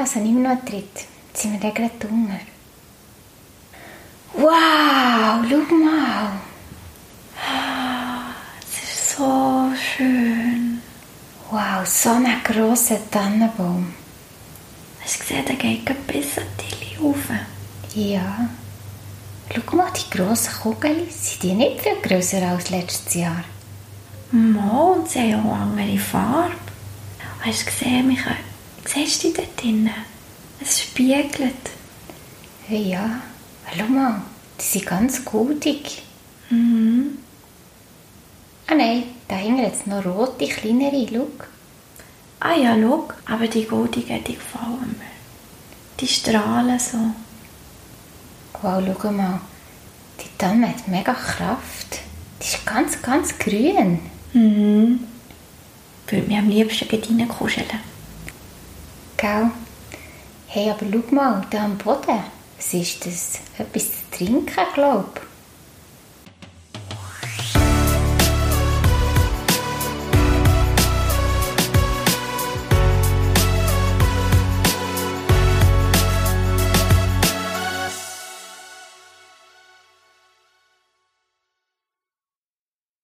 Das habe ich immer noch Tritt. Jetzt sind wir dann gerade Hunger. Wow, schau mal. Es ist so schön. Wow, so ein grosser Tannenbaum. Hast du gesehen, der geht bis an die rauf. Ja. Schau mal, die grossen Kugeln, sind die nicht viel grösser als letztes Jahr? Mal, und sie haben auch andere Farbe. Hast du gesehen, Michael? Siehst du die dort drinnen? Es spiegelt. Ja, schau mal, die sind ganz goldig. Mhm. Ah nein, da hängen jetzt noch rote, kleinere, schau. Ah ja, schau, aber die goldigen, die gefallen mir. Die strahlen so. Wow, schau mal, die Tanne hat mega Kraft. Die ist ganz, ganz grün. Mhm. Ich würde mich am liebsten reinkuscheln. Gell? Hey, aber schau mal, da am Boden. Was ist das? Etwas zu trinken, glaube ich.